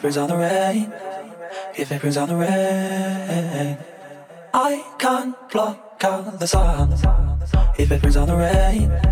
it brings on the rain, if it brings on the rain. I can't block out the sun. If it brings on the rain.